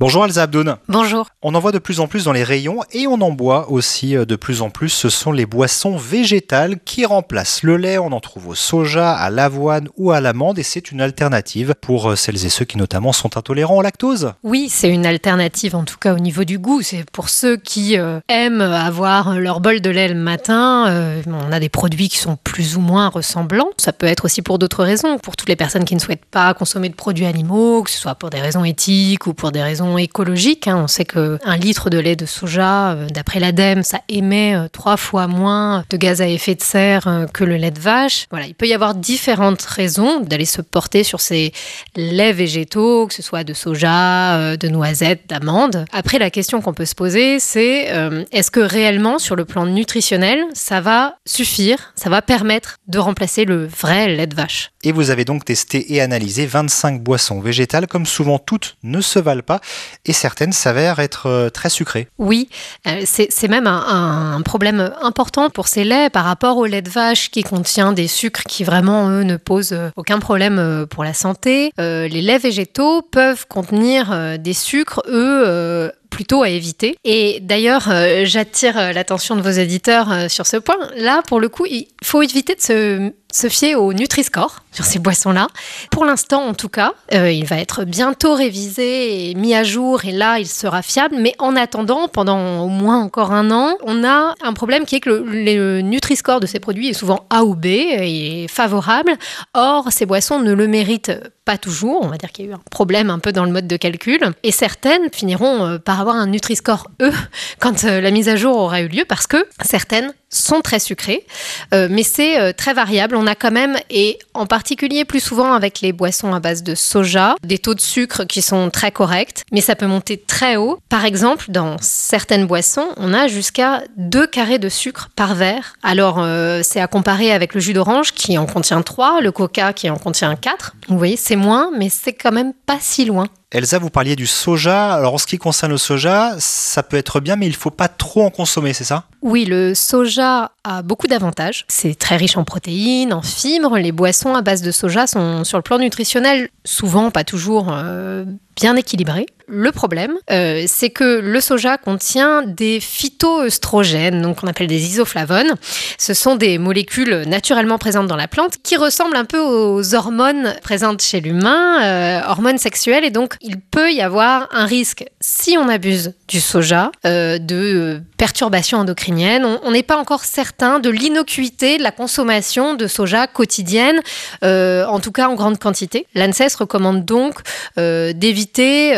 Bonjour Elsa Abdoun. Bonjour. On en voit de plus en plus dans les rayons et on en boit aussi euh, de plus en plus. Ce sont les boissons végétales qui remplacent le lait. On en trouve au soja, à l'avoine ou à l'amande et c'est une alternative pour euh, celles et ceux qui notamment sont intolérants au lactose. Oui, c'est une alternative en tout cas au niveau du goût. C'est pour ceux qui euh, aiment avoir leur bol de lait le matin. on a des produits qui sont plus ou moins ressemblants. Ça peut être aussi pour d'autres raisons. Pour toutes les personnes qui ne souhaitent pas consommer de produits animaux, que ce soit pour des raisons éthiques ou pour des raisons écologique. Hein. On sait qu'un litre de lait de soja, euh, d'après l'ADEME, ça émet euh, trois fois moins de gaz à effet de serre euh, que le lait de vache. Voilà, il peut y avoir différentes raisons d'aller se porter sur ces laits végétaux, que ce soit de soja, de noisettes, d'amandes. Après, la question qu'on peut se poser, c'est est-ce que réellement, sur le plan nutritionnel, ça va suffire, ça va permettre de remplacer le vrai lait de vache? Et vous avez donc testé et analysé 25 boissons végétales, comme souvent toutes ne se valent pas et certaines s'avèrent être euh, très sucrées. Oui, euh, c'est même un, problème important pour ces laits par rapport au lait de vache qui contient des sucres qui vraiment, eux, ne posent aucun problème pour la santé. Euh, les laits végétaux peuvent contenir des sucres, eux, plutôt à éviter. Et d'ailleurs, j'attire l'attention de vos éditeurs sur ce point. Là, pour le coup, il faut éviter de se fier au Nutri-Score sur ces boissons-là. Pour l'instant, en tout cas, euh, il va être bientôt révisé et mis à jour, et là, il sera fiable. Mais en attendant, pendant au moins encore un an, on a un problème qui est que le, Nutri-Score de ces produits est souvent A ou B, et favorable. Or, ces boissons ne le méritent pas toujours. On va dire qu'il y a eu un problème un peu dans le mode de calcul. Et certaines finiront euh, par avoir un Nutri-Score E quand euh, la mise à jour aura eu lieu, parce que certaines sont très sucrées, mais c'est très variable on a quand même, et en particulier plus souvent avec les boissons à base de soja, des taux de sucre qui sont très corrects, mais ça peut monter très haut. Par exemple, dans certaines boissons, on a jusqu'à 2 carrés de sucre par verre. Alors, euh, c'est à comparer avec le jus d'orange qui en contient 3, le coca qui en contient 4. Vous voyez, c'est moins, mais c'est quand même pas si loin. Elsa, vous parliez du soja. Alors en ce qui concerne le soja, ça peut être bien, mais il ne faut pas trop en consommer, c'est ça? Oui, le soja a beaucoup d'avantages. C'est très riche en protéines, en fibres. Les boissons à base de soja sont sur le plan nutritionnel souvent, pas toujours, euh, bien équilibrées. Le problème, euh, c'est que le soja contient des phytoœstrogènes, donc on appelle des isoflavones. Ce sont des molécules naturellement présentes dans la plante qui ressemblent un peu aux hormones présentes chez l'humain, euh, hormones sexuelles, et donc il peut y avoir un risque, si on abuse du soja, euh, de perturbations endocriniennes. On n'est pas encore certain de l'innocuité de la consommation de soja quotidienne, en tout cas en grande quantité. L'ANSES recommande donc d'éviter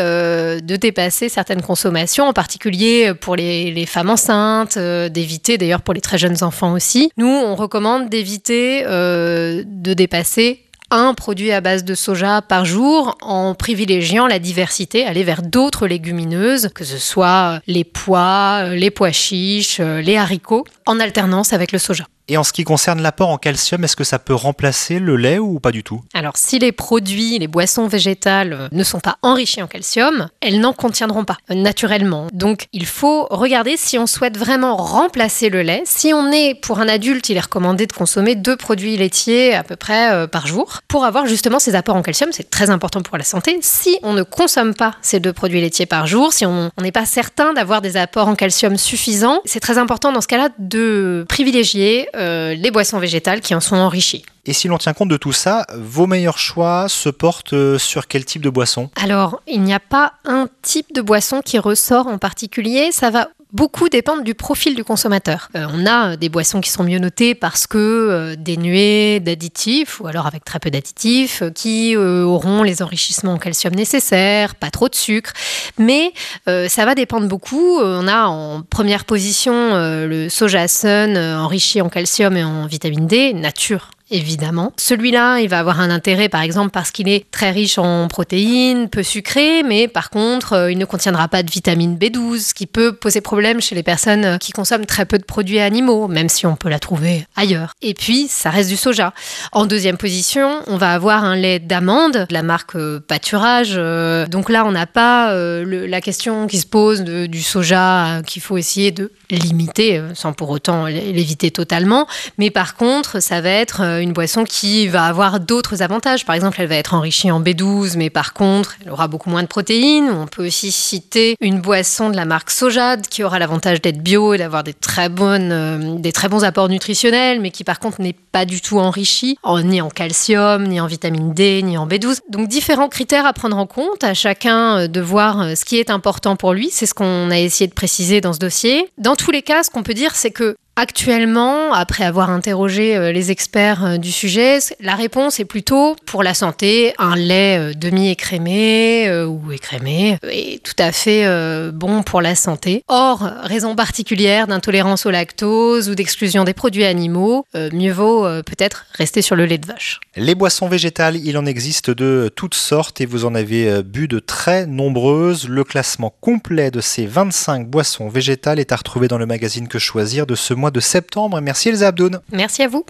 de dépasser certaines consommations, en particulier pour les, femmes enceintes, euh, d'éviter d'ailleurs pour les très jeunes enfants aussi. Nous, on recommande d'éviter euh, de dépasser un produit à base de soja par jour en privilégiant la diversité, aller vers d'autres légumineuses, que ce soit les pois, les pois chiches, les haricots, en alternance avec le soja. Et en ce qui concerne l'apport en calcium, est-ce que ça peut remplacer le lait ou pas du tout? Alors, si les produits, les boissons végétales euh, ne sont pas enrichis en calcium, elles n'en contiendront pas euh, naturellement. Donc, il faut regarder si on souhaite vraiment remplacer le lait. Si on est pour un adulte, il est recommandé de consommer deux produits laitiers à peu près euh, par jour pour avoir justement ces apports en calcium. C'est très important pour la santé. Si on ne consomme pas ces deux produits laitiers par jour, si on n'est pas certain d'avoir des apports en calcium suffisants, c'est très important dans ce cas-là de privilégier euh, les boissons végétales qui en sont enrichies. Et si l'on tient compte de tout ça, vos meilleurs choix se portent euh, sur quel type de boisson? Alors, il n'y a pas un type de boisson qui ressort en particulier. Ça va beaucoup dépendre du profil du consommateur. Euh, on a des boissons qui sont mieux notées parce que euh, dénuées d'additifs ou alors avec très peu d'additifs, qui auront les enrichissements en calcium nécessaires, pas trop de sucre. Mais ça va dépendre beaucoup. On a en première position le soja sun enrichi en calcium et en vitamine D, nature évidemment. Celui-là, il va avoir un intérêt, par exemple, parce qu'il est très riche en protéines, peu sucré, mais par contre, euh, il ne contiendra pas de vitamine B12, ce qui peut poser problème chez les personnes euh, qui consomment très peu de produits animaux, même si on peut la trouver ailleurs. Et puis, ça reste du soja. En deuxième position, on va avoir un lait d'amande de la marque euh, Pâturage. Donc là, on n'a pas la question qui se pose du soja qu'il faut essayer de limiter, sans pour autant l'éviter totalement. Mais par contre, ça va être une boisson qui va avoir d'autres avantages. Par exemple, elle va être enrichie en B12, mais par contre, elle aura beaucoup moins de protéines. On peut aussi citer une boisson de la marque Sojad qui aura l'avantage d'être bio et d'avoir des très euh, bons apports nutritionnels, mais qui par contre n'est pas du tout enrichie ni en calcium, ni en vitamine D, ni en B12. Donc différents critères à prendre en compte, à chacun euh, de voir euh, ce qui est important pour lui. C'est ce qu'on a essayé de préciser dans ce dossier. Dans tous les cas, ce qu'on peut dire, c'est que Actuellement, après avoir interrogé euh, les experts euh, du sujet, la réponse est plutôt pour la santé, un lait euh, demi-écrémé ou écrémé est tout à fait bon pour la santé. Or, raison particulière d'intolérance au lactose ou d'exclusion des produits animaux, mieux vaut peut-être rester sur le lait de vache. Les boissons végétales, il en existe de toutes sortes et vous en avez bu de très nombreuses. Le classement complet de ces 25 boissons végétales est à retrouver dans le magazine Que choisir de ce mois de septembre. Merci Elsa Abdoun. Merci à vous.